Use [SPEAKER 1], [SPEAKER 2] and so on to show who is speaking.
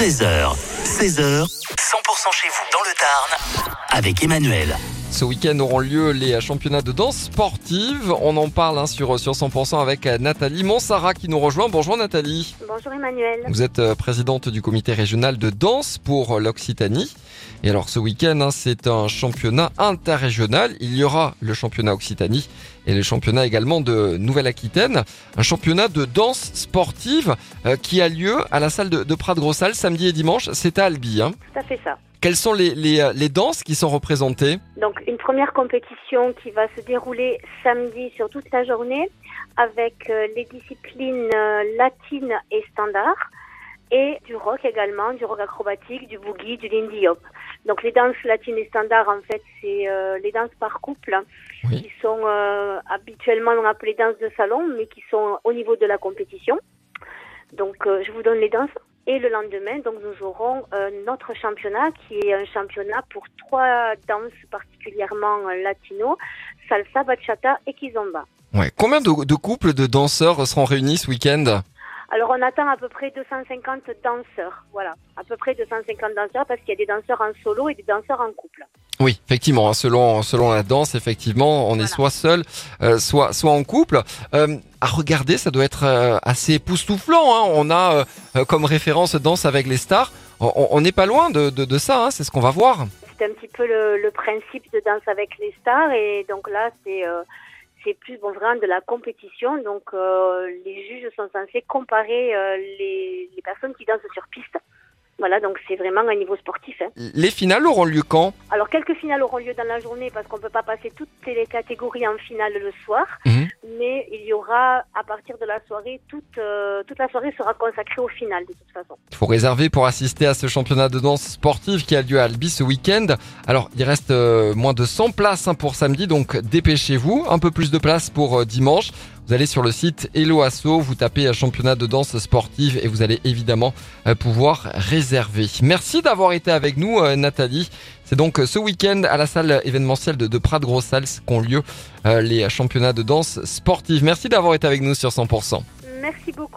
[SPEAKER 1] 13h, 16h, 100% chez vous dans le Tarn avec Emmanuel.
[SPEAKER 2] Ce week-end auront lieu les championnats de danse sportive. On en parle hein, sur, sur 100% avec Nathalie Monsara qui nous rejoint. Bonjour Nathalie.
[SPEAKER 3] Bonjour Emmanuel.
[SPEAKER 2] Vous êtes euh, présidente du comité régional de danse pour l'Occitanie. Et alors ce week-end, hein, c'est un championnat interrégional. Il y aura le championnat Occitanie et le championnat également de Nouvelle-Aquitaine. Un championnat de danse sportive euh, qui a lieu à la salle de, de Prat-Grossal samedi et dimanche. C'est à Albi. Hein.
[SPEAKER 3] Tout à fait ça.
[SPEAKER 2] Quelles sont les, les, euh, les danses qui sont représentées?
[SPEAKER 3] Donc une première compétition qui va se dérouler samedi sur toute la journée avec euh, les disciplines euh, latines et standards et du rock également, du rock acrobatique, du boogie, du lindy hop. Donc les danses latines et standards en fait c'est euh, les danses par couple
[SPEAKER 2] Oui.
[SPEAKER 3] qui sont euh, habituellement on les danses de salon mais qui sont au niveau de la compétition. Donc euh, je vous donne les danses. Et le lendemain, donc nous aurons notre championnat qui est un championnat pour trois danses particulièrement latino, salsa, bachata et kizomba.
[SPEAKER 2] Ouais. Combien de, de couples de danseurs seront réunis ce week-end?
[SPEAKER 3] Alors on attend à peu près 250 danseurs, voilà, à peu près 250 danseurs parce qu'il y a des danseurs en solo et des danseurs en couple.
[SPEAKER 2] Oui, effectivement, hein, selon selon la danse, effectivement, on est soit seul, euh, soit soit en couple. Euh, à regarder, ça doit être euh, assez époustouflant. Hein. On a euh, euh, comme référence Danse avec les stars. On n'est pas loin de, de, de ça. Hein. C'est ce qu'on va voir.
[SPEAKER 3] C'est un petit peu le, le principe de danse avec les stars et donc là c'est euh, c'est plus bon vraiment de la compétition donc euh, les juges sont censés comparer euh, les, les personnes qui dansent sur piste. Voilà donc c'est vraiment un niveau sportif. Hein.
[SPEAKER 2] Les finales auront lieu quand?
[SPEAKER 3] Alors quelques finales auront lieu dans la journée parce qu'on peut pas passer toutes les catégories en finale le soir,
[SPEAKER 2] Mhm.
[SPEAKER 3] Mais il y aura à partir de la soirée toute euh, toute la soirée sera consacrée aux finales de toute façon.
[SPEAKER 2] Il faut réserver pour assister à ce championnat de danse sportive qui a lieu à Albi ce week-end. Alors, il reste euh, moins de 100 places hein, pour samedi, donc dépêchez-vous. Un peu plus de place pour euh, dimanche. Vous allez sur le site Hello Asso, vous tapez euh, championnat de danse sportive et vous allez évidemment euh, pouvoir réserver. Merci d'avoir été avec nous, euh, Nathalie. C'est donc ce week-end à la salle événementielle de, de Prat-Grossals qu'ont lieu les championnats de danse sportive. Merci d'avoir été avec nous sur 100%.
[SPEAKER 3] Merci beaucoup.